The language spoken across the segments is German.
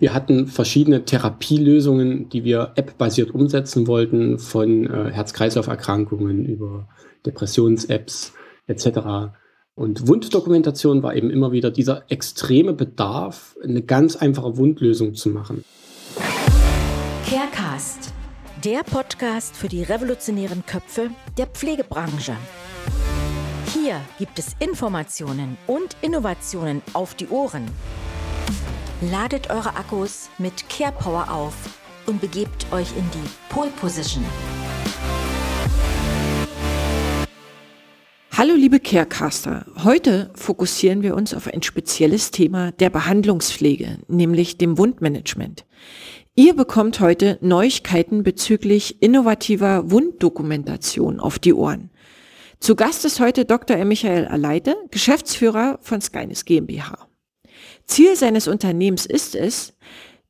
Wir hatten verschiedene Therapielösungen, die wir app-basiert umsetzen wollten, von äh, Herz-Kreislauf-Erkrankungen über Depressions-Apps etc. Und Wunddokumentation war eben immer wieder dieser extreme Bedarf, eine ganz einfache Wundlösung zu machen. Carecast, der Podcast für die revolutionären Köpfe der Pflegebranche. Hier gibt es Informationen und Innovationen auf die Ohren. Ladet eure Akkus mit Care Power auf und begebt euch in die Pole Position. Hallo liebe Carecaster, heute fokussieren wir uns auf ein spezielles Thema der Behandlungspflege, nämlich dem Wundmanagement. Ihr bekommt heute Neuigkeiten bezüglich innovativer Wunddokumentation auf die Ohren. Zu Gast ist heute Dr. Michael Aleite, Geschäftsführer von Skynes GmbH. Ziel seines Unternehmens ist es,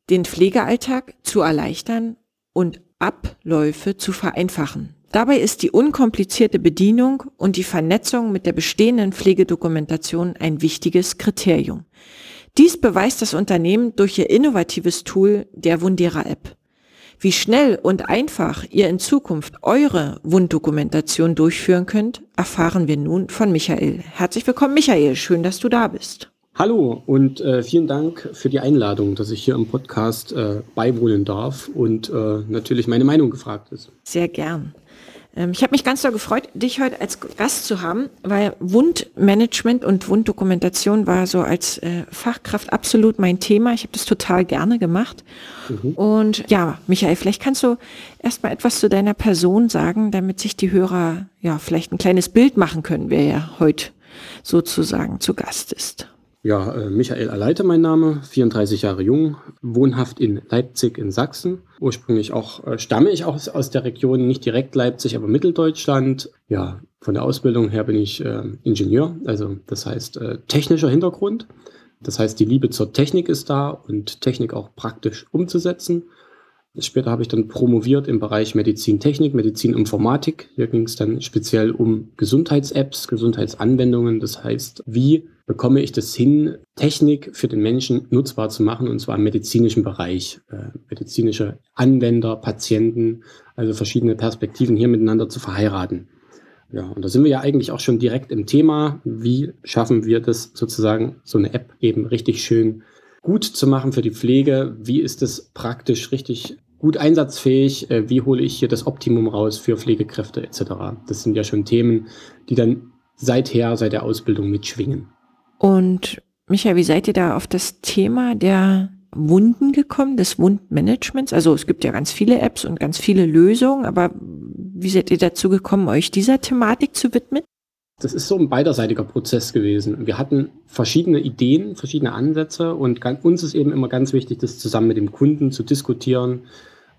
den Pflegealltag zu erleichtern und Abläufe zu vereinfachen. Dabei ist die unkomplizierte Bedienung und die Vernetzung mit der bestehenden Pflegedokumentation ein wichtiges Kriterium. Dies beweist das Unternehmen durch ihr innovatives Tool der Wundera App. Wie schnell und einfach ihr in Zukunft eure Wunddokumentation durchführen könnt, erfahren wir nun von Michael. Herzlich willkommen, Michael. Schön, dass du da bist. Hallo und äh, vielen Dank für die Einladung, dass ich hier im Podcast äh, beiwohnen darf und äh, natürlich meine Meinung gefragt ist. Sehr gern. Ähm, ich habe mich ganz doll gefreut, dich heute als Gast zu haben, weil Wundmanagement und Wunddokumentation war so als äh, Fachkraft absolut mein Thema. Ich habe das total gerne gemacht. Mhm. Und ja, Michael, vielleicht kannst du erst mal etwas zu deiner Person sagen, damit sich die Hörer ja vielleicht ein kleines Bild machen können, wer ja heute sozusagen zu Gast ist. Ja, äh, Michael Aleite mein Name, 34 Jahre jung, wohnhaft in Leipzig in Sachsen. Ursprünglich auch äh, stamme ich auch aus der Region, nicht direkt Leipzig, aber Mitteldeutschland. Ja, von der Ausbildung her bin ich äh, Ingenieur, also das heißt äh, technischer Hintergrund. Das heißt, die Liebe zur Technik ist da und Technik auch praktisch umzusetzen. Später habe ich dann promoviert im Bereich Medizintechnik, Medizininformatik. Hier ging es dann speziell um Gesundheits-Apps, Gesundheitsanwendungen. Das heißt, wie bekomme ich das hin, Technik für den Menschen nutzbar zu machen, und zwar im medizinischen Bereich. Äh, medizinische Anwender, Patienten, also verschiedene Perspektiven hier miteinander zu verheiraten. Ja, und da sind wir ja eigentlich auch schon direkt im Thema. Wie schaffen wir das sozusagen, so eine App eben richtig schön gut zu machen für die Pflege? Wie ist es praktisch richtig gut einsatzfähig? Äh, wie hole ich hier das Optimum raus für Pflegekräfte etc.? Das sind ja schon Themen, die dann seither, seit der Ausbildung mitschwingen. Und Michael, wie seid ihr da auf das Thema der Wunden gekommen, des Wundmanagements? Also es gibt ja ganz viele Apps und ganz viele Lösungen, aber wie seid ihr dazu gekommen, euch dieser Thematik zu widmen? Das ist so ein beiderseitiger Prozess gewesen. Wir hatten verschiedene Ideen, verschiedene Ansätze und uns ist eben immer ganz wichtig, das zusammen mit dem Kunden zu diskutieren,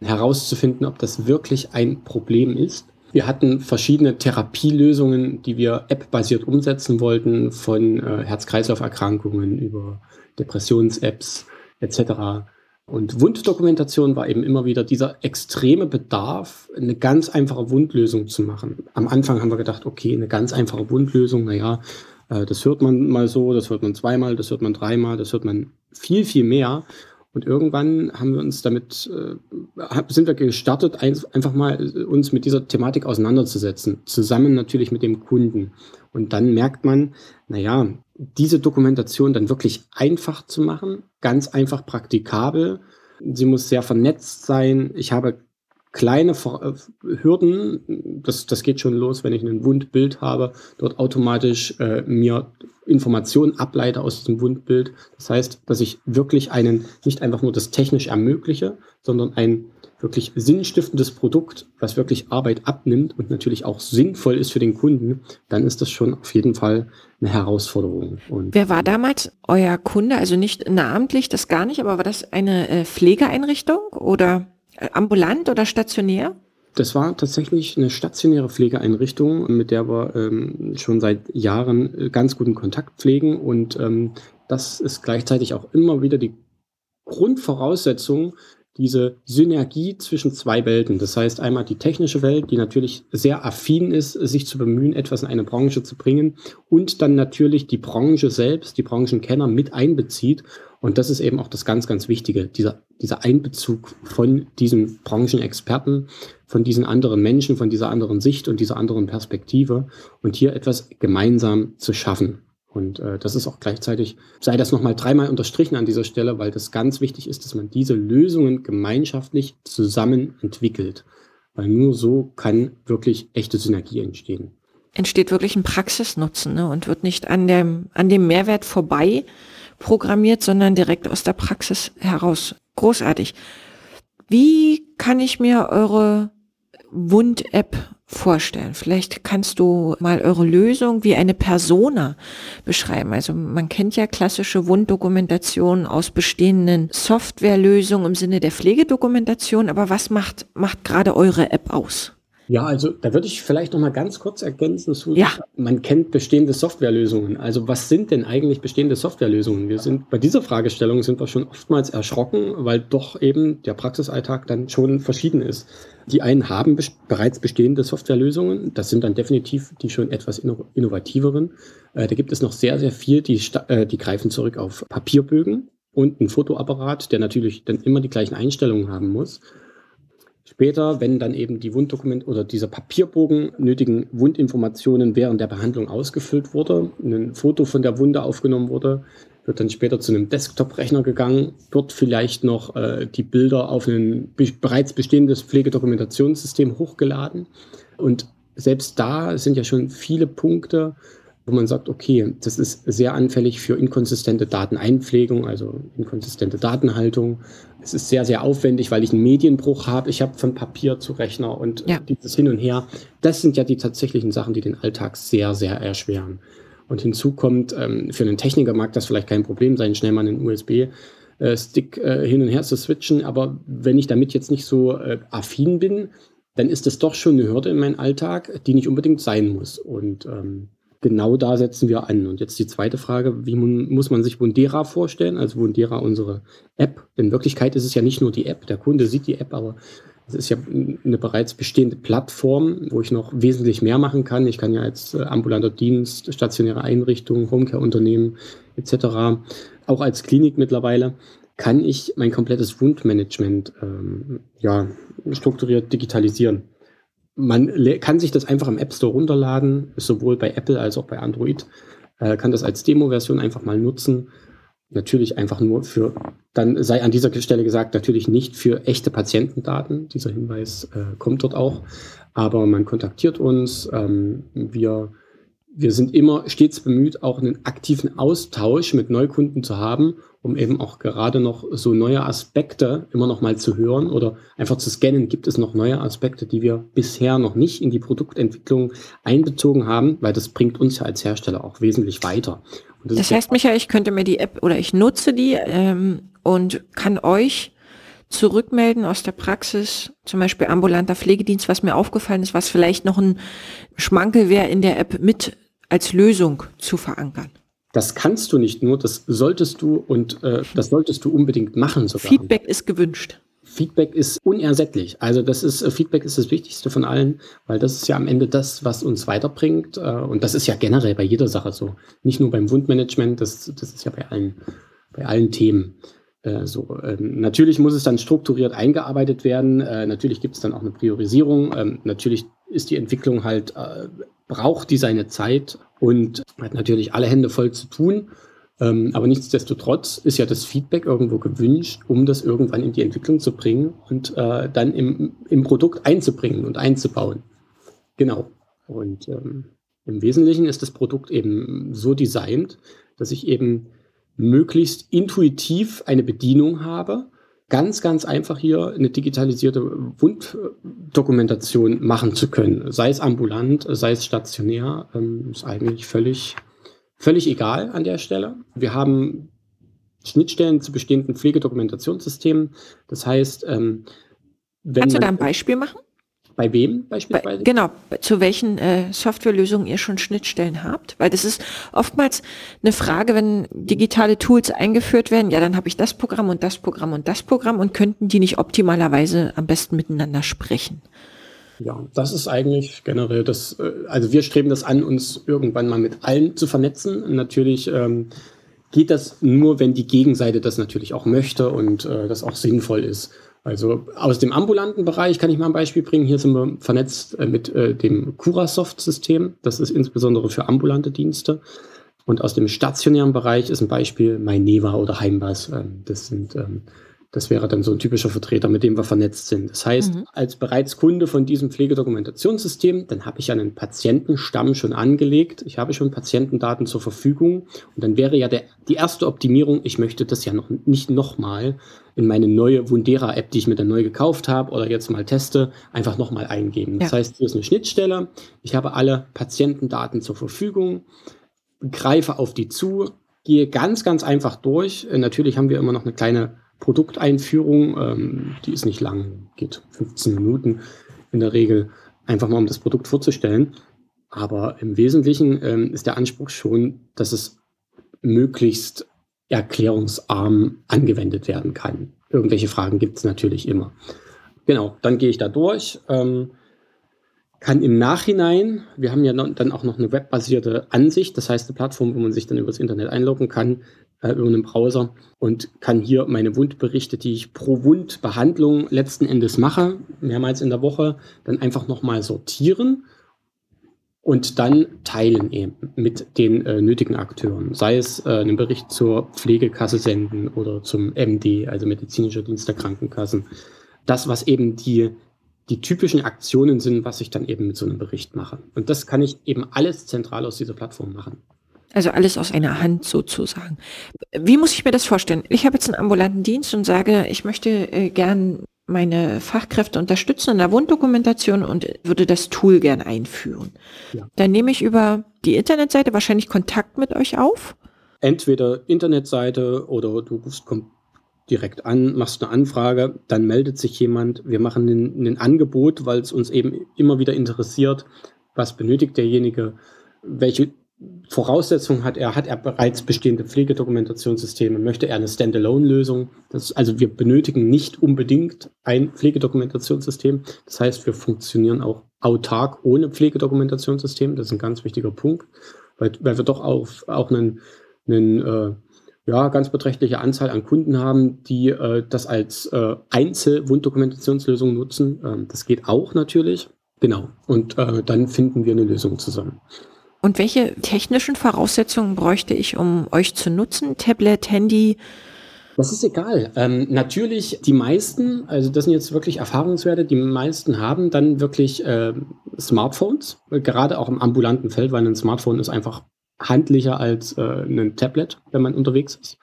herauszufinden, ob das wirklich ein Problem ist wir hatten verschiedene Therapielösungen, die wir app-basiert umsetzen wollten, von äh, Herz-Kreislauf-Erkrankungen über Depressions-Apps etc. Und Wunddokumentation war eben immer wieder dieser extreme Bedarf, eine ganz einfache Wundlösung zu machen. Am Anfang haben wir gedacht, okay, eine ganz einfache Wundlösung, naja, äh, das hört man mal so, das hört man zweimal, das hört man dreimal, das hört man viel, viel mehr. Und irgendwann haben wir uns damit, äh, sind wir gestartet, ein, einfach mal äh, uns mit dieser Thematik auseinanderzusetzen, zusammen natürlich mit dem Kunden. Und dann merkt man, naja, diese Dokumentation dann wirklich einfach zu machen, ganz einfach praktikabel. Sie muss sehr vernetzt sein. Ich habe kleine äh, Hürden, das, das geht schon los, wenn ich ein Wundbild habe, dort automatisch äh, mir Informationen ableite aus diesem Wundbild. Das heißt, dass ich wirklich einen, nicht einfach nur das technisch ermögliche, sondern ein wirklich sinnstiftendes Produkt, was wirklich Arbeit abnimmt und natürlich auch sinnvoll ist für den Kunden, dann ist das schon auf jeden Fall eine Herausforderung. Und Wer war damals euer Kunde? Also nicht namentlich, das gar nicht, aber war das eine äh, Pflegeeinrichtung oder ambulant oder stationär? Das war tatsächlich eine stationäre Pflegeeinrichtung, mit der wir ähm, schon seit Jahren äh, ganz guten Kontakt pflegen. Und ähm, das ist gleichzeitig auch immer wieder die Grundvoraussetzung, diese Synergie zwischen zwei Welten. Das heißt einmal die technische Welt, die natürlich sehr affin ist, sich zu bemühen, etwas in eine Branche zu bringen und dann natürlich die Branche selbst, die Branchenkenner mit einbezieht. Und das ist eben auch das ganz, ganz Wichtige, dieser, dieser Einbezug von diesen Branchenexperten, von diesen anderen Menschen, von dieser anderen Sicht und dieser anderen Perspektive und hier etwas gemeinsam zu schaffen. Und äh, das ist auch gleichzeitig, sei das nochmal dreimal unterstrichen an dieser Stelle, weil das ganz wichtig ist, dass man diese Lösungen gemeinschaftlich zusammen entwickelt. Weil nur so kann wirklich echte Synergie entstehen. Entsteht wirklich ein Praxisnutzen ne? und wird nicht an dem, an dem Mehrwert vorbei programmiert, sondern direkt aus der Praxis heraus. Großartig. Wie kann ich mir eure Wund-App vorstellen? Vielleicht kannst du mal eure Lösung wie eine Persona beschreiben. Also man kennt ja klassische Wunddokumentationen aus bestehenden Softwarelösungen im Sinne der Pflegedokumentation, aber was macht, macht gerade eure App aus? Ja, also da würde ich vielleicht noch mal ganz kurz ergänzen zu, ja. man kennt bestehende Softwarelösungen. Also was sind denn eigentlich bestehende Softwarelösungen? Wir sind bei dieser Fragestellung sind wir schon oftmals erschrocken, weil doch eben der Praxisalltag dann schon verschieden ist. Die einen haben be bereits bestehende Softwarelösungen. Das sind dann definitiv die schon etwas inno innovativeren. Äh, da gibt es noch sehr, sehr viel, die, äh, die greifen zurück auf Papierbögen und einen Fotoapparat, der natürlich dann immer die gleichen Einstellungen haben muss. Später, wenn dann eben die Wunddokument oder dieser Papierbogen nötigen Wundinformationen während der Behandlung ausgefüllt wurde, ein Foto von der Wunde aufgenommen wurde, wird dann später zu einem Desktop-Rechner gegangen, dort vielleicht noch äh, die Bilder auf ein be bereits bestehendes Pflegedokumentationssystem hochgeladen. Und selbst da sind ja schon viele Punkte, wo man sagt, okay, das ist sehr anfällig für inkonsistente Dateneinpflegung, also inkonsistente Datenhaltung. Es ist sehr, sehr aufwendig, weil ich einen Medienbruch habe. Ich habe von Papier zu Rechner und ja. dieses Hin und Her. Das sind ja die tatsächlichen Sachen, die den Alltag sehr, sehr erschweren. Und hinzu kommt, ähm, für einen Techniker mag das vielleicht kein Problem sein, schnell mal einen USB-Stick äh, hin und her zu switchen. Aber wenn ich damit jetzt nicht so äh, affin bin, dann ist das doch schon eine Hürde in meinem Alltag, die nicht unbedingt sein muss. Und ähm, genau da setzen wir an. Und jetzt die zweite Frage, wie muss man sich Wundera vorstellen? Also Wundera, unsere App. In Wirklichkeit ist es ja nicht nur die App. Der Kunde sieht die App, aber es ist ja eine bereits bestehende Plattform, wo ich noch wesentlich mehr machen kann. Ich kann ja als äh, ambulanter Dienst, stationäre Einrichtungen, Homecare-Unternehmen etc., auch als Klinik mittlerweile, kann ich mein komplettes Wundmanagement ähm, ja, strukturiert digitalisieren man kann sich das einfach im App Store runterladen, sowohl bei Apple als auch bei Android. Äh, kann das als Demo-Version einfach mal nutzen. Natürlich einfach nur für, dann sei an dieser Stelle gesagt, natürlich nicht für echte Patientendaten. Dieser Hinweis äh, kommt dort auch. Aber man kontaktiert uns. Ähm, wir, wir sind immer stets bemüht, auch einen aktiven Austausch mit Neukunden zu haben um eben auch gerade noch so neue Aspekte immer noch mal zu hören oder einfach zu scannen, gibt es noch neue Aspekte, die wir bisher noch nicht in die Produktentwicklung einbezogen haben, weil das bringt uns ja als Hersteller auch wesentlich weiter. das, das heißt, Michael, ich könnte mir die App oder ich nutze die ähm, und kann euch zurückmelden aus der Praxis, zum Beispiel ambulanter Pflegedienst, was mir aufgefallen ist, was vielleicht noch ein Schmankel wäre in der App mit als Lösung zu verankern. Das kannst du nicht nur, das solltest du und äh, das solltest du unbedingt machen sogar. Feedback ist gewünscht. Feedback ist unersättlich. Also das ist äh, Feedback ist das Wichtigste von allen, weil das ist ja am Ende das, was uns weiterbringt. Äh, und das ist ja generell bei jeder Sache so. Nicht nur beim Wundmanagement, das, das ist ja bei allen, bei allen Themen. Äh, so, ähm, natürlich muss es dann strukturiert eingearbeitet werden. Äh, natürlich gibt es dann auch eine Priorisierung. Ähm, natürlich ist die Entwicklung halt, äh, braucht die seine Zeit und hat natürlich alle Hände voll zu tun. Ähm, aber nichtsdestotrotz ist ja das Feedback irgendwo gewünscht, um das irgendwann in die Entwicklung zu bringen und äh, dann im, im Produkt einzubringen und einzubauen. Genau. Und ähm, im Wesentlichen ist das Produkt eben so designt, dass ich eben möglichst intuitiv eine Bedienung habe, ganz, ganz einfach hier eine digitalisierte Wunddokumentation machen zu können. Sei es ambulant, sei es stationär, ähm, ist eigentlich völlig, völlig egal an der Stelle. Wir haben Schnittstellen zu bestehenden Pflegedokumentationssystemen. Das heißt, ähm, wenn Kannst du da ein Beispiel machen? Bei wem beispielsweise? Bei, genau, zu welchen äh, Softwarelösungen ihr schon Schnittstellen habt. Weil das ist oftmals eine Frage, wenn digitale Tools eingeführt werden, ja, dann habe ich das Programm und das Programm und das Programm und könnten die nicht optimalerweise am besten miteinander sprechen. Ja, das ist eigentlich generell das, äh, also wir streben das an, uns irgendwann mal mit allen zu vernetzen. Natürlich ähm, geht das nur, wenn die Gegenseite das natürlich auch möchte und äh, das auch sinnvoll ist. Also aus dem ambulanten Bereich kann ich mal ein Beispiel bringen. Hier sind wir vernetzt äh, mit äh, dem Curasoft-System. Das ist insbesondere für ambulante Dienste. Und aus dem stationären Bereich ist ein Beispiel MyNeva oder Heimbus. Ähm, das sind ähm, das wäre dann so ein typischer Vertreter, mit dem wir vernetzt sind. Das heißt, mhm. als bereits Kunde von diesem Pflegedokumentationssystem, dann habe ich einen Patientenstamm schon angelegt. Ich habe schon Patientendaten zur Verfügung. Und dann wäre ja der, die erste Optimierung, ich möchte das ja noch nicht nochmal in meine neue Wundera-App, die ich mir dann neu gekauft habe oder jetzt mal teste, einfach nochmal eingeben. Das ja. heißt, hier ist eine Schnittstelle. Ich habe alle Patientendaten zur Verfügung, greife auf die zu, gehe ganz, ganz einfach durch. Natürlich haben wir immer noch eine kleine Produkteinführung. Ähm, die ist nicht lang, geht 15 Minuten in der Regel, einfach mal um das Produkt vorzustellen. Aber im Wesentlichen ähm, ist der Anspruch schon, dass es möglichst erklärungsarm angewendet werden kann. Irgendwelche Fragen gibt es natürlich immer. Genau, dann gehe ich da durch. Ähm, kann im Nachhinein, wir haben ja dann auch noch eine webbasierte Ansicht, das heißt eine Plattform, wo man sich dann übers Internet einloggen kann, äh, über einen Browser und kann hier meine Wundberichte, die ich pro Wundbehandlung letzten Endes mache, mehrmals in der Woche, dann einfach nochmal sortieren und dann teilen eben mit den äh, nötigen Akteuren. Sei es äh, einen Bericht zur Pflegekasse senden oder zum MD, also medizinischer Dienst der Krankenkassen. Das, was eben die, die typischen Aktionen sind, was ich dann eben mit so einem Bericht mache. Und das kann ich eben alles zentral aus dieser Plattform machen. Also alles aus einer Hand sozusagen. Wie muss ich mir das vorstellen? Ich habe jetzt einen ambulanten Dienst und sage, ich möchte äh, gern meine Fachkräfte unterstützen in der Wunddokumentation und würde das Tool gern einführen. Ja. Dann nehme ich über die Internetseite wahrscheinlich Kontakt mit euch auf. Entweder Internetseite oder du rufst direkt an, machst eine Anfrage, dann meldet sich jemand. Wir machen ein, ein Angebot, weil es uns eben immer wieder interessiert, was benötigt derjenige, welche Voraussetzungen hat er? Hat er bereits bestehende Pflegedokumentationssysteme? Möchte er eine Standalone-Lösung? Also wir benötigen nicht unbedingt ein Pflegedokumentationssystem. Das heißt, wir funktionieren auch autark ohne Pflegedokumentationssystem. Das ist ein ganz wichtiger Punkt, weil, weil wir doch auch, auch einen, einen äh, ja, ganz beträchtliche Anzahl an Kunden haben, die äh, das als äh, Einzelwunddokumentationslösung nutzen. Ähm, das geht auch natürlich. Genau. Und äh, dann finden wir eine Lösung zusammen. Und welche technischen Voraussetzungen bräuchte ich, um euch zu nutzen? Tablet, Handy? Das ist egal. Ähm, natürlich, die meisten, also das sind jetzt wirklich Erfahrungswerte, die meisten haben dann wirklich äh, Smartphones, gerade auch im ambulanten Feld, weil ein Smartphone ist einfach handlicher als äh, ein Tablet, wenn man unterwegs ist.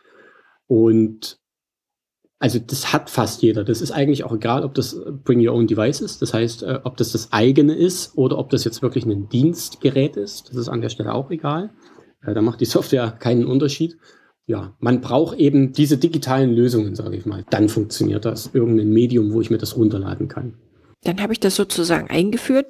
Und also das hat fast jeder. Das ist eigentlich auch egal, ob das Bring Your Own Device ist. Das heißt, äh, ob das das eigene ist oder ob das jetzt wirklich ein Dienstgerät ist. Das ist an der Stelle auch egal. Äh, da macht die Software keinen Unterschied. Ja, man braucht eben diese digitalen Lösungen, sage ich mal. Dann funktioniert das. Irgendein Medium, wo ich mir das runterladen kann. Dann habe ich das sozusagen eingeführt.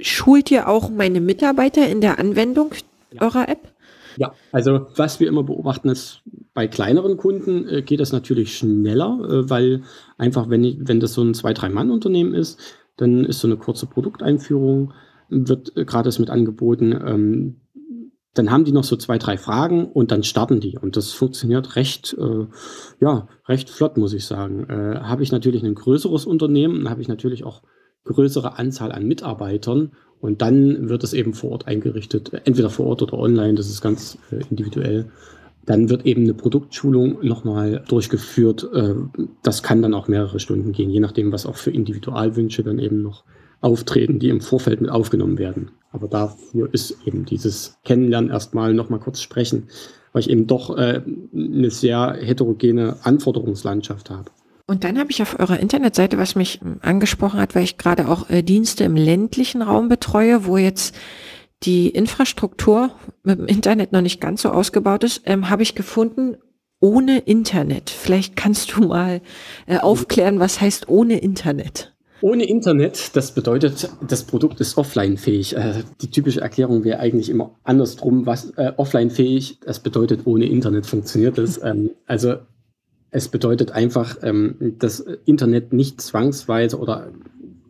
Schult ihr auch meine Mitarbeiter in der Anwendung ja. eurer App? Ja, also was wir immer beobachten ist, bei kleineren Kunden äh, geht das natürlich schneller, äh, weil einfach, wenn, ich, wenn das so ein zwei, drei Mann-Unternehmen ist, dann ist so eine kurze Produkteinführung, wird äh, gratis mit angeboten. Ähm, dann haben die noch so zwei, drei Fragen und dann starten die. Und das funktioniert recht, äh, ja, recht flott, muss ich sagen. Äh, habe ich natürlich ein größeres Unternehmen, habe ich natürlich auch größere Anzahl an Mitarbeitern und dann wird es eben vor Ort eingerichtet, entweder vor Ort oder online, das ist ganz äh, individuell. Dann wird eben eine Produktschulung nochmal durchgeführt. Äh, das kann dann auch mehrere Stunden gehen, je nachdem, was auch für Individualwünsche dann eben noch auftreten, die im Vorfeld mit aufgenommen werden. Aber dafür ist eben dieses Kennenlernen erstmal nochmal kurz sprechen, weil ich eben doch äh, eine sehr heterogene Anforderungslandschaft habe. Und dann habe ich auf eurer Internetseite, was mich angesprochen hat, weil ich gerade auch äh, Dienste im ländlichen Raum betreue, wo jetzt die Infrastruktur mit dem Internet noch nicht ganz so ausgebaut ist, ähm, habe ich gefunden, ohne Internet. Vielleicht kannst du mal äh, aufklären, was heißt ohne Internet. Ohne Internet, das bedeutet, das Produkt ist offline-fähig. Äh, die typische Erklärung wäre eigentlich immer andersrum, was äh, offline-fähig, das bedeutet, ohne Internet funktioniert es. Ähm, also es bedeutet einfach, ähm, das Internet nicht zwangsweise oder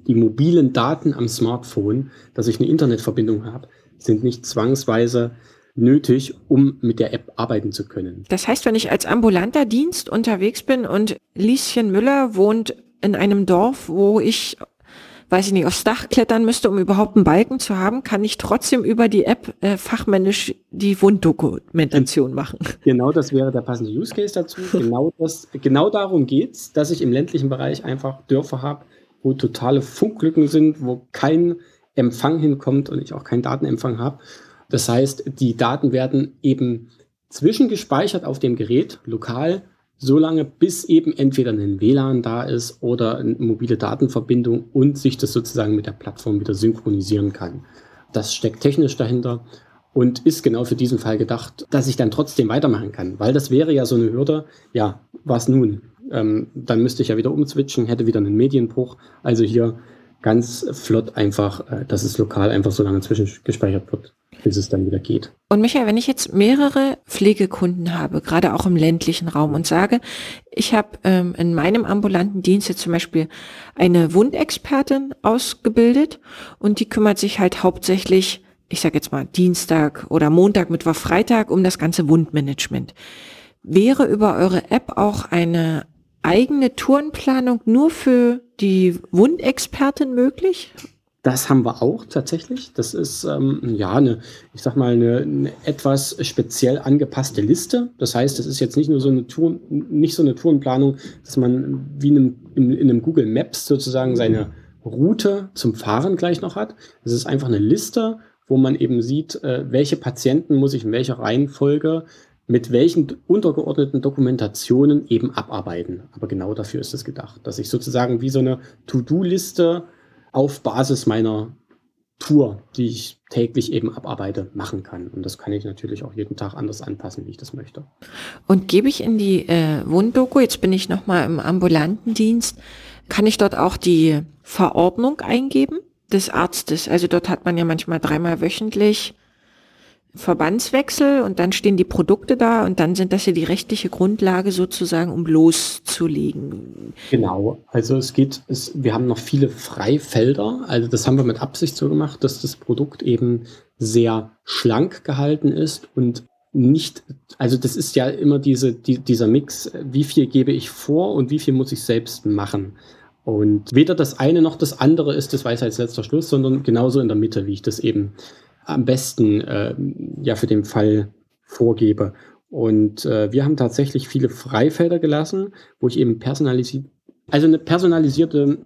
die mobilen Daten am Smartphone, dass ich eine Internetverbindung habe, sind nicht zwangsweise nötig, um mit der App arbeiten zu können. Das heißt, wenn ich als ambulanter Dienst unterwegs bin und Lieschen Müller wohnt in einem Dorf, wo ich weiß ich nicht, aufs Dach klettern müsste, um überhaupt einen Balken zu haben, kann ich trotzdem über die App äh, fachmännisch die Wunddokumentation machen. Genau, das wäre der passende Use Case dazu. Genau, das, genau darum geht's, dass ich im ländlichen Bereich einfach Dörfer habe, wo totale Funklücken sind, wo kein Empfang hinkommt und ich auch keinen Datenempfang habe. Das heißt, die Daten werden eben zwischengespeichert auf dem Gerät, lokal, so lange, bis eben entweder ein WLAN da ist oder eine mobile Datenverbindung und sich das sozusagen mit der Plattform wieder synchronisieren kann. Das steckt technisch dahinter und ist genau für diesen Fall gedacht, dass ich dann trotzdem weitermachen kann, weil das wäre ja so eine Hürde, ja, was nun? Ähm, dann müsste ich ja wieder umswitchen, hätte wieder einen Medienbruch. Also hier ganz flott einfach, äh, dass es lokal einfach so lange zwischengespeichert wird bis es dann wieder geht. Und Michael, wenn ich jetzt mehrere Pflegekunden habe, gerade auch im ländlichen Raum und sage, ich habe ähm, in meinem ambulanten Dienst jetzt zum Beispiel eine Wundexpertin ausgebildet und die kümmert sich halt hauptsächlich, ich sage jetzt mal Dienstag oder Montag, Mittwoch, Freitag um das ganze Wundmanagement. Wäre über eure App auch eine eigene Tourenplanung nur für die Wundexpertin möglich? Das haben wir auch tatsächlich. Das ist ähm, ja eine, ich sag mal, eine, eine, etwas speziell angepasste Liste. Das heißt, es ist jetzt nicht nur so eine Tour, nicht so eine Tourenplanung, dass man wie in einem, in, in einem Google Maps sozusagen seine Route zum Fahren gleich noch hat. Es ist einfach eine Liste, wo man eben sieht, äh, welche Patienten muss ich in welcher Reihenfolge mit welchen untergeordneten Dokumentationen eben abarbeiten. Aber genau dafür ist es gedacht, dass ich sozusagen wie so eine To-Do-Liste auf Basis meiner Tour, die ich täglich eben abarbeite, machen kann. Und das kann ich natürlich auch jeden Tag anders anpassen, wie ich das möchte. Und gebe ich in die äh, Wunddoku, jetzt bin ich nochmal im ambulanten Dienst, kann ich dort auch die Verordnung eingeben des Arztes? Also dort hat man ja manchmal dreimal wöchentlich Verbandswechsel und dann stehen die Produkte da und dann sind das ja die rechtliche Grundlage sozusagen, um loszulegen. Genau, also es geht, es, wir haben noch viele Freifelder, also das haben wir mit Absicht so gemacht, dass das Produkt eben sehr schlank gehalten ist und nicht, also das ist ja immer diese, die, dieser Mix, wie viel gebe ich vor und wie viel muss ich selbst machen. Und weder das eine noch das andere ist das Weisheitsletzter Schluss, sondern genauso in der Mitte, wie ich das eben am besten äh, ja für den Fall vorgebe. Und äh, wir haben tatsächlich viele Freifelder gelassen, wo ich eben personalisiert, also eine personalisierte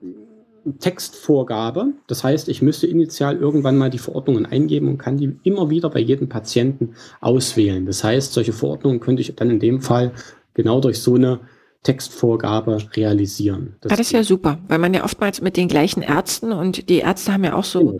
Textvorgabe. Das heißt, ich müsste initial irgendwann mal die Verordnungen eingeben und kann die immer wieder bei jedem Patienten auswählen. Das heißt, solche Verordnungen könnte ich dann in dem Fall genau durch so eine Textvorgabe realisieren. Das, das ist ja super, weil man ja oftmals mit den gleichen Ärzten und die Ärzte haben ja auch so genau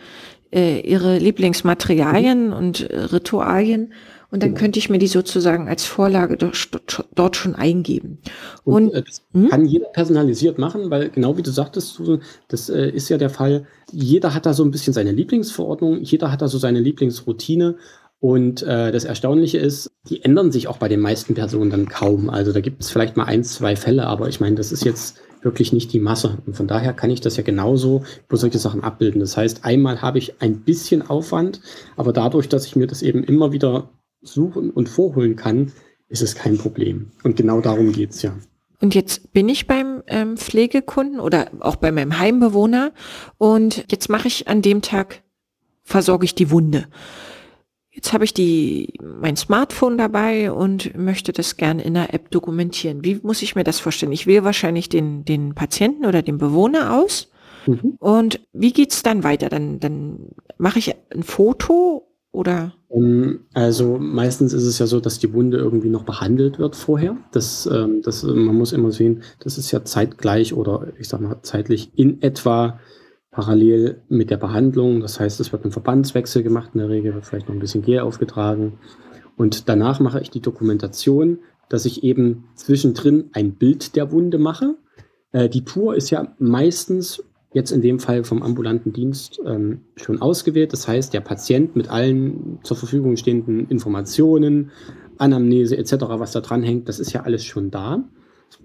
äh, ihre Lieblingsmaterialien und äh, Ritualien und dann genau. könnte ich mir die sozusagen als Vorlage dort, dort schon eingeben. Und, und äh, das hm? kann jeder personalisiert machen, weil genau wie du sagtest, das äh, ist ja der Fall, jeder hat da so ein bisschen seine Lieblingsverordnung, jeder hat da so seine Lieblingsroutine und äh, das Erstaunliche ist, die ändern sich auch bei den meisten Personen dann kaum. Also da gibt es vielleicht mal ein, zwei Fälle, aber ich meine, das ist jetzt wirklich nicht die Masse. Und von daher kann ich das ja genauso über solche Sachen abbilden. Das heißt, einmal habe ich ein bisschen Aufwand, aber dadurch, dass ich mir das eben immer wieder suchen und vorholen kann, ist es kein Problem. Und genau darum geht's ja. Und jetzt bin ich beim ähm, Pflegekunden oder auch bei meinem Heimbewohner und jetzt mache ich an dem Tag, versorge ich die Wunde. Jetzt habe ich die, mein Smartphone dabei und möchte das gerne in der App dokumentieren. Wie muss ich mir das vorstellen? Ich wähle wahrscheinlich den, den Patienten oder den Bewohner aus. Mhm. Und wie geht's dann weiter? Dann, dann mache ich ein Foto oder? Ähm, also meistens ist es ja so, dass die Wunde irgendwie noch behandelt wird vorher. Das, ähm, das, man muss immer sehen, das ist ja zeitgleich oder ich sag mal zeitlich in etwa parallel mit der Behandlung. Das heißt, es wird ein Verbandswechsel gemacht, in der Regel wird vielleicht noch ein bisschen Gel aufgetragen. Und danach mache ich die Dokumentation, dass ich eben zwischendrin ein Bild der Wunde mache. Äh, die Tour ist ja meistens jetzt in dem Fall vom ambulanten Dienst ähm, schon ausgewählt. Das heißt, der Patient mit allen zur Verfügung stehenden Informationen, Anamnese etc., was da dran hängt, das ist ja alles schon da.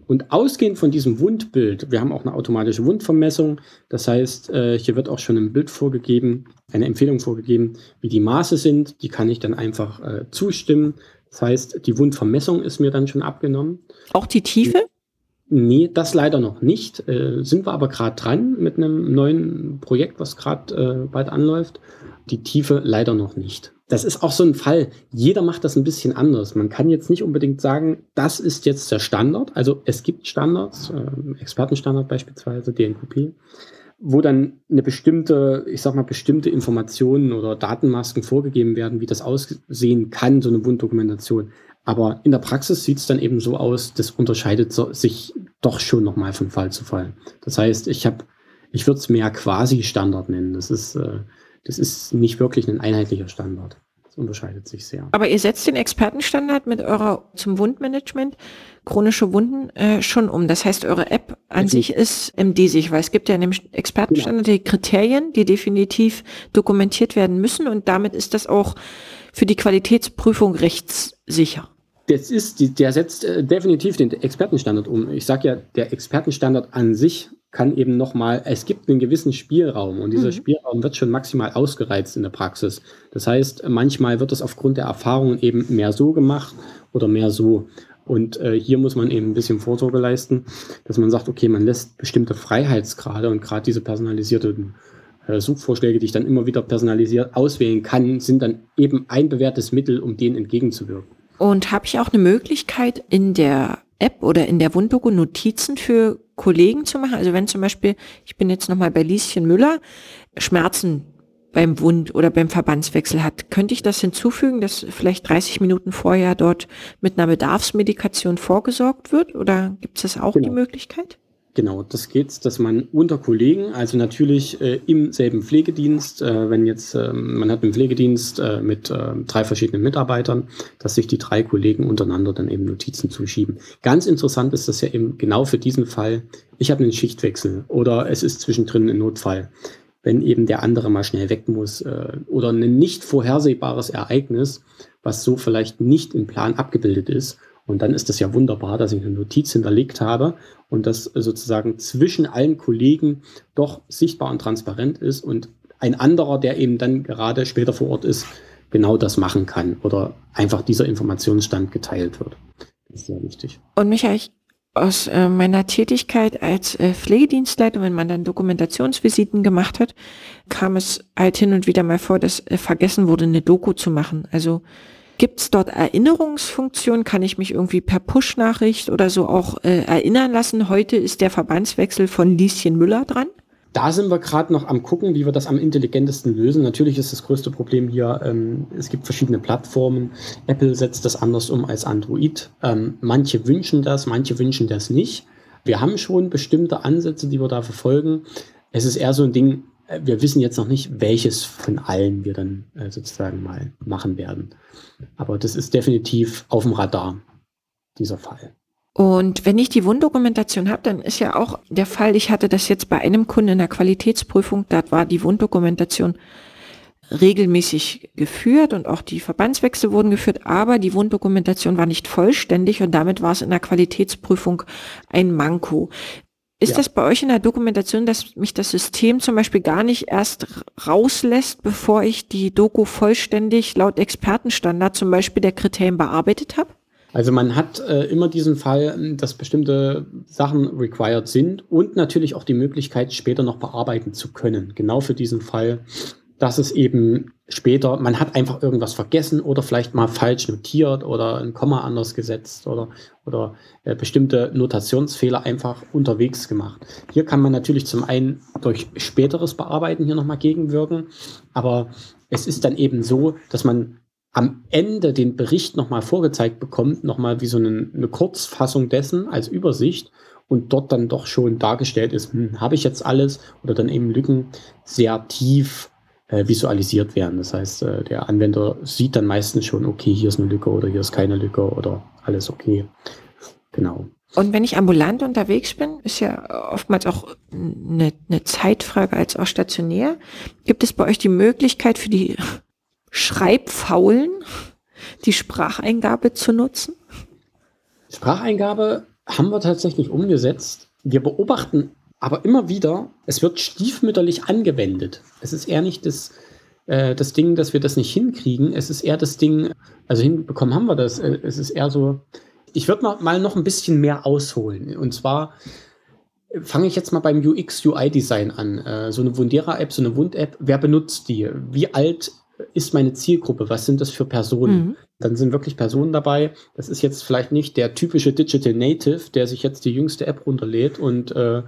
Und ausgehend von diesem Wundbild, wir haben auch eine automatische Wundvermessung, das heißt, äh, hier wird auch schon ein Bild vorgegeben, eine Empfehlung vorgegeben, wie die Maße sind, die kann ich dann einfach äh, zustimmen. Das heißt, die Wundvermessung ist mir dann schon abgenommen. Auch die Tiefe? Nee, das leider noch nicht. Äh, sind wir aber gerade dran mit einem neuen Projekt, was gerade äh, bald anläuft. Die Tiefe leider noch nicht. Das ist auch so ein Fall. Jeder macht das ein bisschen anders. Man kann jetzt nicht unbedingt sagen, das ist jetzt der Standard. Also es gibt Standards, äh, Expertenstandard beispielsweise, DNQP, wo dann eine bestimmte, ich sag mal, bestimmte Informationen oder Datenmasken vorgegeben werden, wie das aussehen kann, so eine Wunddokumentation. Aber in der Praxis sieht es dann eben so aus, das unterscheidet sich doch schon nochmal von Fall zu Fall. Das heißt, ich habe, ich würde es mehr quasi Standard nennen. Das ist, äh, das ist nicht wirklich ein einheitlicher Standard. Das unterscheidet sich sehr. Aber ihr setzt den Expertenstandard mit eurer zum Wundmanagement chronische Wunden äh, schon um. Das heißt, eure App an mhm. sich ist MD-sich, weil es gibt ja in dem Expertenstandard genau. die Kriterien, die definitiv dokumentiert werden müssen und damit ist das auch für die Qualitätsprüfung rechtssicher. Das ist, der setzt äh, definitiv den Expertenstandard um. Ich sage ja, der Expertenstandard an sich kann eben nochmal, es gibt einen gewissen Spielraum und dieser mhm. Spielraum wird schon maximal ausgereizt in der Praxis. Das heißt, manchmal wird es aufgrund der Erfahrungen eben mehr so gemacht oder mehr so. Und äh, hier muss man eben ein bisschen Vorsorge leisten, dass man sagt, okay, man lässt bestimmte Freiheitsgrade und gerade diese personalisierten äh, Suchvorschläge, die ich dann immer wieder personalisiert auswählen kann, sind dann eben ein bewährtes Mittel, um denen entgegenzuwirken. Und habe ich auch eine Möglichkeit in der App oder in der Wunddoku Notizen für Kollegen zu machen? Also wenn zum Beispiel, ich bin jetzt nochmal bei Lieschen Müller, Schmerzen beim Wund oder beim Verbandswechsel hat, könnte ich das hinzufügen, dass vielleicht 30 Minuten vorher dort mit einer Bedarfsmedikation vorgesorgt wird? Oder gibt es das auch genau. die Möglichkeit? Genau, das geht, dass man unter Kollegen, also natürlich äh, im selben Pflegedienst, äh, wenn jetzt äh, man hat einen Pflegedienst äh, mit äh, drei verschiedenen Mitarbeitern, dass sich die drei Kollegen untereinander dann eben Notizen zuschieben. Ganz interessant ist das ja eben genau für diesen Fall. Ich habe einen Schichtwechsel oder es ist zwischendrin ein Notfall, wenn eben der andere mal schnell weg muss äh, oder ein nicht vorhersehbares Ereignis, was so vielleicht nicht im Plan abgebildet ist und dann ist das ja wunderbar, dass ich eine Notiz hinterlegt habe und das sozusagen zwischen allen Kollegen doch sichtbar und transparent ist und ein anderer, der eben dann gerade später vor Ort ist, genau das machen kann oder einfach dieser Informationsstand geteilt wird. Das ist sehr wichtig. Und Michael, aus äh, meiner Tätigkeit als äh, Pflegedienstleiter, wenn man dann Dokumentationsvisiten gemacht hat, kam es halt hin und wieder mal vor, dass äh, vergessen wurde, eine Doku zu machen. Also Gibt es dort Erinnerungsfunktionen? Kann ich mich irgendwie per Push-Nachricht oder so auch äh, erinnern lassen? Heute ist der Verbandswechsel von Lieschen Müller dran. Da sind wir gerade noch am gucken, wie wir das am intelligentesten lösen. Natürlich ist das größte Problem hier, ähm, es gibt verschiedene Plattformen. Apple setzt das anders um als Android. Ähm, manche wünschen das, manche wünschen das nicht. Wir haben schon bestimmte Ansätze, die wir da verfolgen. Es ist eher so ein Ding, wir wissen jetzt noch nicht, welches von allen wir dann äh, sozusagen mal machen werden. Aber das ist definitiv auf dem Radar, dieser Fall. Und wenn ich die Wunddokumentation habe, dann ist ja auch der Fall, ich hatte das jetzt bei einem Kunden in der Qualitätsprüfung, da war die Wunddokumentation regelmäßig geführt und auch die Verbandswechsel wurden geführt, aber die Wunddokumentation war nicht vollständig und damit war es in der Qualitätsprüfung ein Manko. Ist ja. das bei euch in der Dokumentation, dass mich das System zum Beispiel gar nicht erst rauslässt, bevor ich die Doku vollständig laut Expertenstandard zum Beispiel der Kriterien bearbeitet habe? Also man hat äh, immer diesen Fall, dass bestimmte Sachen required sind und natürlich auch die Möglichkeit, später noch bearbeiten zu können. Genau für diesen Fall dass es eben später, man hat einfach irgendwas vergessen oder vielleicht mal falsch notiert oder ein Komma anders gesetzt oder, oder äh, bestimmte Notationsfehler einfach unterwegs gemacht. Hier kann man natürlich zum einen durch späteres Bearbeiten hier nochmal gegenwirken, aber es ist dann eben so, dass man am Ende den Bericht nochmal vorgezeigt bekommt, nochmal wie so eine, eine Kurzfassung dessen als Übersicht und dort dann doch schon dargestellt ist, hm, habe ich jetzt alles oder dann eben Lücken sehr tief visualisiert werden. Das heißt, äh, der Anwender sieht dann meistens schon, okay, hier ist eine Lücke oder hier ist keine Lücke oder alles okay. Genau. Und wenn ich ambulant unterwegs bin, ist ja oftmals auch eine, eine Zeitfrage als auch stationär. Gibt es bei euch die Möglichkeit für die Schreibfaulen, die Spracheingabe zu nutzen? Spracheingabe haben wir tatsächlich umgesetzt. Wir beobachten aber immer wieder, es wird stiefmütterlich angewendet. Es ist eher nicht das, äh, das Ding, dass wir das nicht hinkriegen. Es ist eher das Ding, also hinbekommen haben wir das. Äh, es ist eher so, ich würde mal, noch ein bisschen mehr ausholen. Und zwar fange ich jetzt mal beim UX-UI-Design an. Äh, so eine Wundera-App, so eine Wund-App, wer benutzt die? Wie alt ist meine Zielgruppe? Was sind das für Personen? Mhm. Dann sind wirklich Personen dabei. Das ist jetzt vielleicht nicht der typische Digital Native, der sich jetzt die jüngste App runterlädt und äh,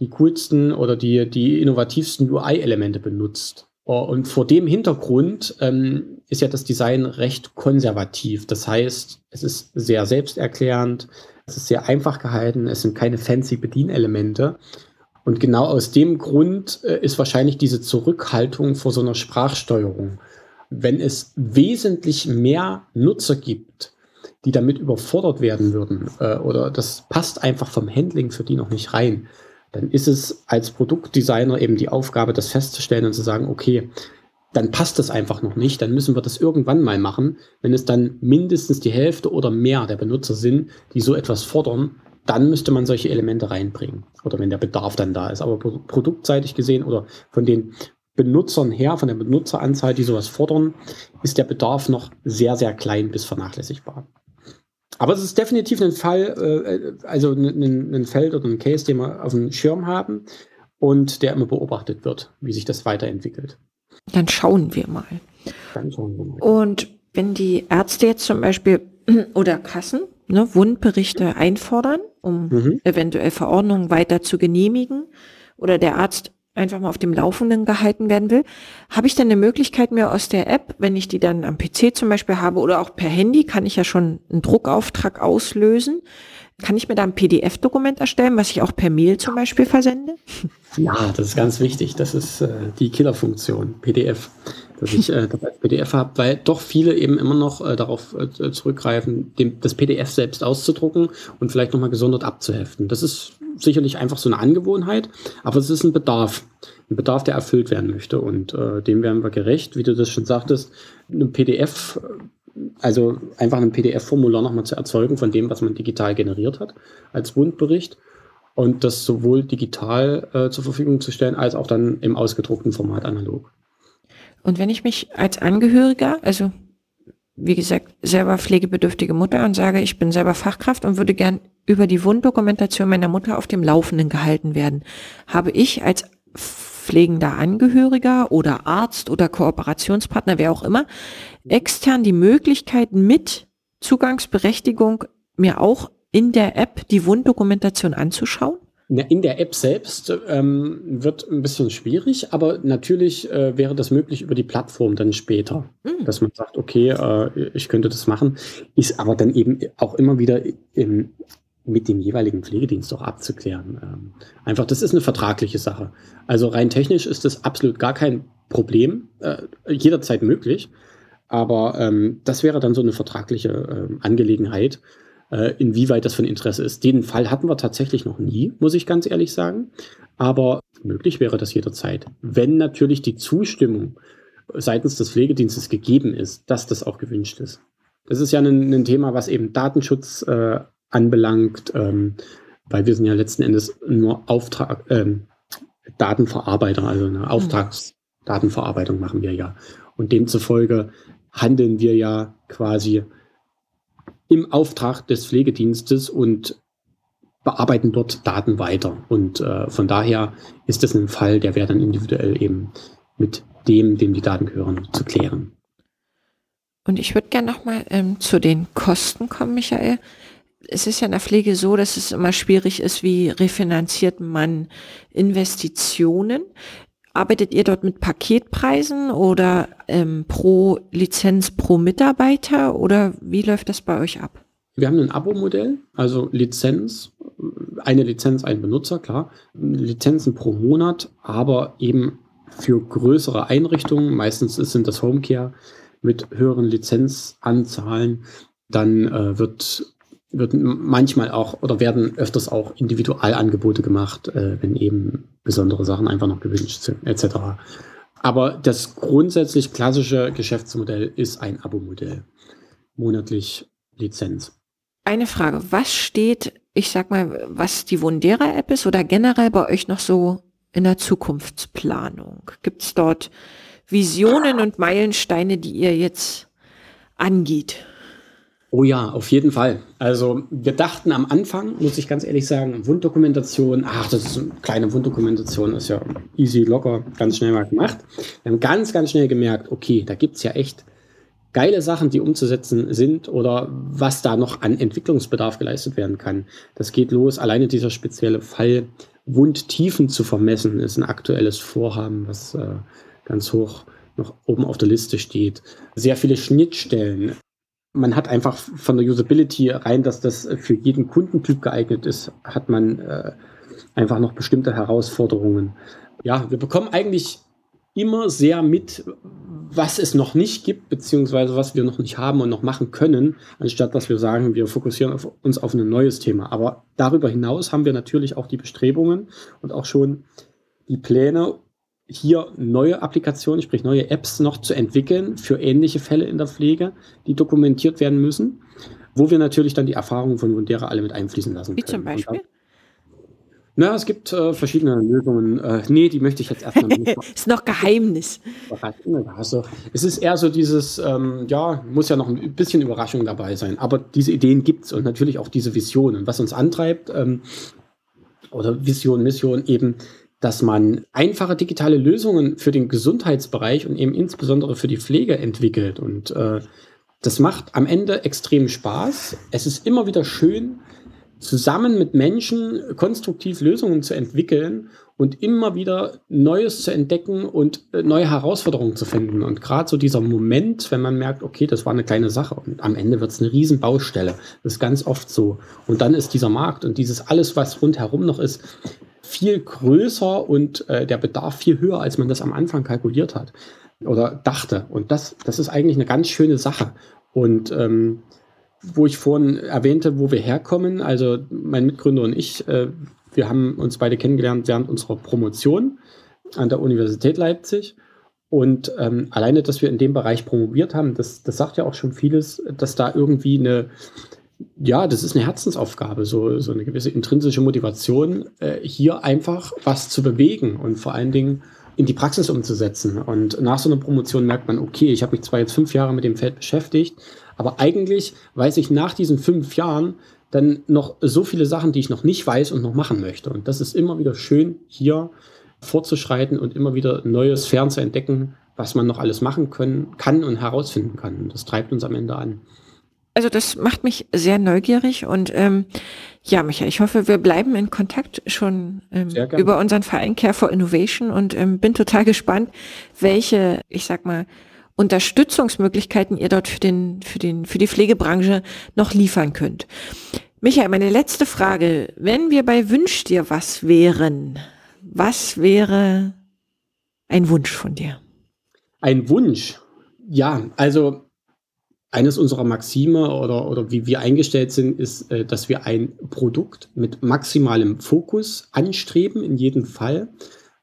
die coolsten oder die, die innovativsten UI-Elemente benutzt. Oh, und vor dem Hintergrund ähm, ist ja das Design recht konservativ. Das heißt, es ist sehr selbsterklärend, es ist sehr einfach gehalten, es sind keine fancy Bedienelemente. Und genau aus dem Grund äh, ist wahrscheinlich diese Zurückhaltung vor so einer Sprachsteuerung. Wenn es wesentlich mehr Nutzer gibt, die damit überfordert werden würden, äh, oder das passt einfach vom Handling für die noch nicht rein, dann ist es als Produktdesigner eben die Aufgabe, das festzustellen und zu sagen, okay, dann passt das einfach noch nicht, dann müssen wir das irgendwann mal machen. Wenn es dann mindestens die Hälfte oder mehr der Benutzer sind, die so etwas fordern, dann müsste man solche Elemente reinbringen. Oder wenn der Bedarf dann da ist. Aber produktseitig gesehen oder von den Benutzern her, von der Benutzeranzahl, die sowas fordern, ist der Bedarf noch sehr, sehr klein bis vernachlässigbar. Aber es ist definitiv ein Fall, äh, also ein, ein Feld oder ein Case, den wir auf dem Schirm haben und der immer beobachtet wird, wie sich das weiterentwickelt. Dann schauen wir mal. Dann schauen wir mal. Und wenn die Ärzte jetzt zum Beispiel oder Kassen ne, Wundberichte einfordern, um mhm. eventuell Verordnungen weiter zu genehmigen oder der Arzt einfach mal auf dem Laufenden gehalten werden will, habe ich dann eine Möglichkeit mir aus der App, wenn ich die dann am PC zum Beispiel habe oder auch per Handy, kann ich ja schon einen Druckauftrag auslösen. Kann ich mir da ein PDF-Dokument erstellen, was ich auch per Mail zum Beispiel versende? Ja, das ist ganz wichtig. Das ist äh, die Killerfunktion, PDF dass ich äh, das als PDF habe, weil doch viele eben immer noch äh, darauf äh, zurückgreifen, dem, das PDF selbst auszudrucken und vielleicht nochmal gesondert abzuheften. Das ist sicherlich einfach so eine Angewohnheit, aber es ist ein Bedarf, ein Bedarf, der erfüllt werden möchte und äh, dem werden wir gerecht, wie du das schon sagtest, ein PDF, also einfach ein PDF-Formular nochmal zu erzeugen von dem, was man digital generiert hat als Wundbericht und das sowohl digital äh, zur Verfügung zu stellen, als auch dann im ausgedruckten Format analog. Und wenn ich mich als Angehöriger, also wie gesagt, selber pflegebedürftige Mutter und sage, ich bin selber Fachkraft und würde gern über die Wunddokumentation meiner Mutter auf dem Laufenden gehalten werden, habe ich als pflegender Angehöriger oder Arzt oder Kooperationspartner, wer auch immer, extern die Möglichkeit mit Zugangsberechtigung mir auch in der App die Wunddokumentation anzuschauen? In der App selbst ähm, wird ein bisschen schwierig, aber natürlich äh, wäre das möglich über die Plattform dann später, mhm. dass man sagt, okay, äh, ich könnte das machen, ist aber dann eben auch immer wieder im, mit dem jeweiligen Pflegedienst auch abzuklären. Ähm, einfach, das ist eine vertragliche Sache. Also rein technisch ist das absolut gar kein Problem, äh, jederzeit möglich, aber ähm, das wäre dann so eine vertragliche äh, Angelegenheit äh, inwieweit das von Interesse ist. Den Fall hatten wir tatsächlich noch nie, muss ich ganz ehrlich sagen. Aber möglich wäre das jederzeit. Wenn natürlich die Zustimmung seitens des Pflegedienstes gegeben ist, dass das auch gewünscht ist. Das ist ja ein, ein Thema, was eben Datenschutz äh, anbelangt, ähm, weil wir sind ja letzten Endes nur Auftrag, ähm, Datenverarbeiter, also eine mhm. Auftragsdatenverarbeitung machen wir ja. Und demzufolge handeln wir ja quasi im Auftrag des Pflegedienstes und bearbeiten dort Daten weiter. Und äh, von daher ist das ein Fall, der wäre dann individuell eben mit dem, dem die Daten gehören, zu klären. Und ich würde gerne nochmal ähm, zu den Kosten kommen, Michael. Es ist ja in der Pflege so, dass es immer schwierig ist, wie refinanziert man Investitionen. Arbeitet ihr dort mit Paketpreisen oder ähm, pro Lizenz pro Mitarbeiter oder wie läuft das bei euch ab? Wir haben ein Abo-Modell, also Lizenz, eine Lizenz, ein Benutzer, klar, Lizenzen pro Monat, aber eben für größere Einrichtungen, meistens sind das Homecare mit höheren Lizenzanzahlen, dann äh, wird wird manchmal auch oder werden öfters auch Individualangebote gemacht, äh, wenn eben besondere Sachen einfach noch gewünscht sind, etc. Aber das grundsätzlich klassische Geschäftsmodell ist ein Abo-Modell. Monatlich Lizenz. Eine Frage, was steht, ich sag mal, was die Wundera-App ist oder generell bei euch noch so in der Zukunftsplanung? Gibt es dort Visionen und Meilensteine, die ihr jetzt angeht? Oh ja, auf jeden Fall. Also wir dachten am Anfang, muss ich ganz ehrlich sagen, Wunddokumentation, ach, das ist eine kleine Wunddokumentation, ist ja easy, locker, ganz schnell mal gemacht. Wir haben ganz, ganz schnell gemerkt, okay, da gibt es ja echt geile Sachen, die umzusetzen sind oder was da noch an Entwicklungsbedarf geleistet werden kann. Das geht los. Alleine dieser spezielle Fall, Wundtiefen zu vermessen, ist ein aktuelles Vorhaben, was äh, ganz hoch noch oben auf der Liste steht. Sehr viele Schnittstellen. Man hat einfach von der Usability rein, dass das für jeden Kundentyp geeignet ist, hat man äh, einfach noch bestimmte Herausforderungen. Ja, wir bekommen eigentlich immer sehr mit, was es noch nicht gibt, beziehungsweise was wir noch nicht haben und noch machen können, anstatt dass wir sagen, wir fokussieren auf uns auf ein neues Thema. Aber darüber hinaus haben wir natürlich auch die Bestrebungen und auch schon die Pläne, hier neue Applikationen, sprich neue Apps noch zu entwickeln für ähnliche Fälle in der Pflege, die dokumentiert werden müssen, wo wir natürlich dann die Erfahrungen von Wundera alle mit einfließen lassen können. Wie zum Beispiel? Na, es gibt äh, verschiedene Lösungen. Äh, nee, die möchte ich jetzt erstmal nicht. ist noch Geheimnis. Also, es ist eher so dieses, ähm, ja, muss ja noch ein bisschen Überraschung dabei sein. Aber diese Ideen gibt's und natürlich auch diese Visionen. Was uns antreibt, ähm, oder Vision, Mission eben, dass man einfache digitale Lösungen für den Gesundheitsbereich und eben insbesondere für die Pflege entwickelt. Und äh, das macht am Ende extrem Spaß. Es ist immer wieder schön, zusammen mit Menschen konstruktiv Lösungen zu entwickeln und immer wieder Neues zu entdecken und äh, neue Herausforderungen zu finden. Und gerade so dieser Moment, wenn man merkt, okay, das war eine kleine Sache und am Ende wird es eine Riesenbaustelle. Das ist ganz oft so. Und dann ist dieser Markt und dieses alles, was rundherum noch ist, viel größer und äh, der Bedarf viel höher, als man das am Anfang kalkuliert hat oder dachte. Und das, das ist eigentlich eine ganz schöne Sache. Und ähm, wo ich vorhin erwähnte, wo wir herkommen, also mein Mitgründer und ich, äh, wir haben uns beide kennengelernt während unserer Promotion an der Universität Leipzig. Und ähm, alleine, dass wir in dem Bereich promoviert haben, das, das sagt ja auch schon vieles, dass da irgendwie eine, ja, das ist eine Herzensaufgabe, so, so eine gewisse intrinsische Motivation, äh, hier einfach was zu bewegen und vor allen Dingen in die Praxis umzusetzen. Und nach so einer Promotion merkt man, okay, ich habe mich zwar jetzt fünf Jahre mit dem Feld beschäftigt, aber eigentlich weiß ich nach diesen fünf Jahren dann noch so viele Sachen, die ich noch nicht weiß und noch machen möchte. Und das ist immer wieder schön, hier fortzuschreiten und immer wieder neue Sphären zu entdecken, was man noch alles machen können, kann und herausfinden kann. Und das treibt uns am Ende an. Also das macht mich sehr neugierig und ähm, ja, Michael, ich hoffe, wir bleiben in Kontakt schon ähm, über unseren Verein Care for Innovation und ähm, bin total gespannt, welche, ich sag mal, Unterstützungsmöglichkeiten ihr dort für den, für den, für die Pflegebranche noch liefern könnt. Michael, meine letzte Frage. Wenn wir bei Wünsch dir was wären, was wäre ein Wunsch von dir? Ein Wunsch? Ja, also eines unserer Maxime oder, oder wie wir eingestellt sind, ist, äh, dass wir ein Produkt mit maximalem Fokus anstreben, in jedem Fall,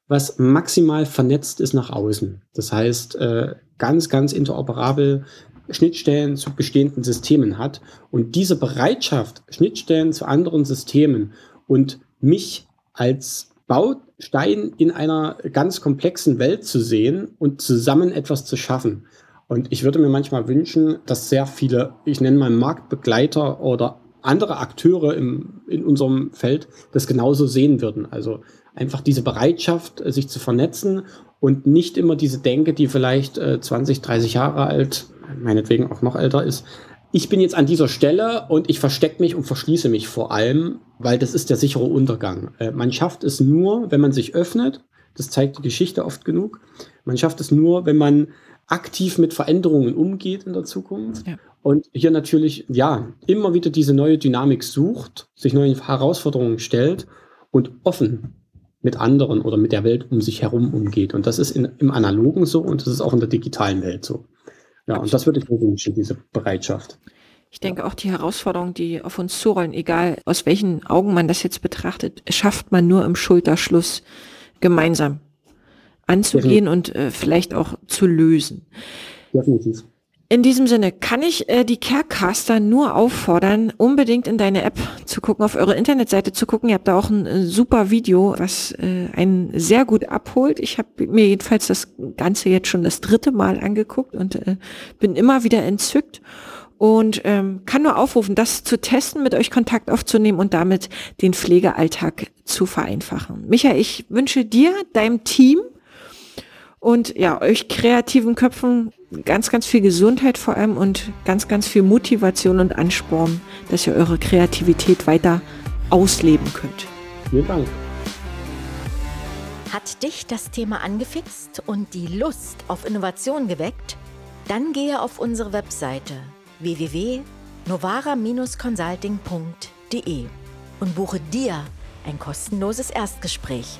was maximal vernetzt ist nach außen. Das heißt, äh, ganz, ganz interoperabel Schnittstellen zu bestehenden Systemen hat. Und diese Bereitschaft, Schnittstellen zu anderen Systemen und mich als Baustein in einer ganz komplexen Welt zu sehen und zusammen etwas zu schaffen. Und ich würde mir manchmal wünschen, dass sehr viele, ich nenne mal Marktbegleiter oder andere Akteure im, in unserem Feld das genauso sehen würden. Also einfach diese Bereitschaft, sich zu vernetzen und nicht immer diese Denke, die vielleicht äh, 20, 30 Jahre alt, meinetwegen auch noch älter ist. Ich bin jetzt an dieser Stelle und ich verstecke mich und verschließe mich vor allem, weil das ist der sichere Untergang. Äh, man schafft es nur, wenn man sich öffnet. Das zeigt die Geschichte oft genug. Man schafft es nur, wenn man aktiv mit Veränderungen umgeht in der Zukunft. Ja. Und hier natürlich, ja, immer wieder diese neue Dynamik sucht, sich neuen Herausforderungen stellt und offen mit anderen oder mit der Welt um sich herum umgeht. Und das ist in, im Analogen so und das ist auch in der digitalen Welt so. Ja, und das würde ich mir wünschen, diese Bereitschaft. Ich denke auch die Herausforderungen, die auf uns zurollen, egal aus welchen Augen man das jetzt betrachtet, schafft man nur im Schulterschluss gemeinsam anzugehen Definitiv. und äh, vielleicht auch zu lösen. Definitiv. In diesem Sinne kann ich äh, die Carecaster nur auffordern, unbedingt in deine App zu gucken, auf eure Internetseite zu gucken. Ihr habt da auch ein äh, super Video, was äh, einen sehr gut abholt. Ich habe mir jedenfalls das Ganze jetzt schon das dritte Mal angeguckt und äh, bin immer wieder entzückt und ähm, kann nur aufrufen, das zu testen, mit euch Kontakt aufzunehmen und damit den Pflegealltag zu vereinfachen. Michael, ich wünsche dir, deinem Team und ja, euch kreativen Köpfen ganz, ganz viel Gesundheit vor allem und ganz, ganz viel Motivation und Ansporn, dass ihr eure Kreativität weiter ausleben könnt. Vielen Dank. Hat dich das Thema angefixt und die Lust auf Innovation geweckt? Dann gehe auf unsere Webseite www.novara-consulting.de und buche dir ein kostenloses Erstgespräch.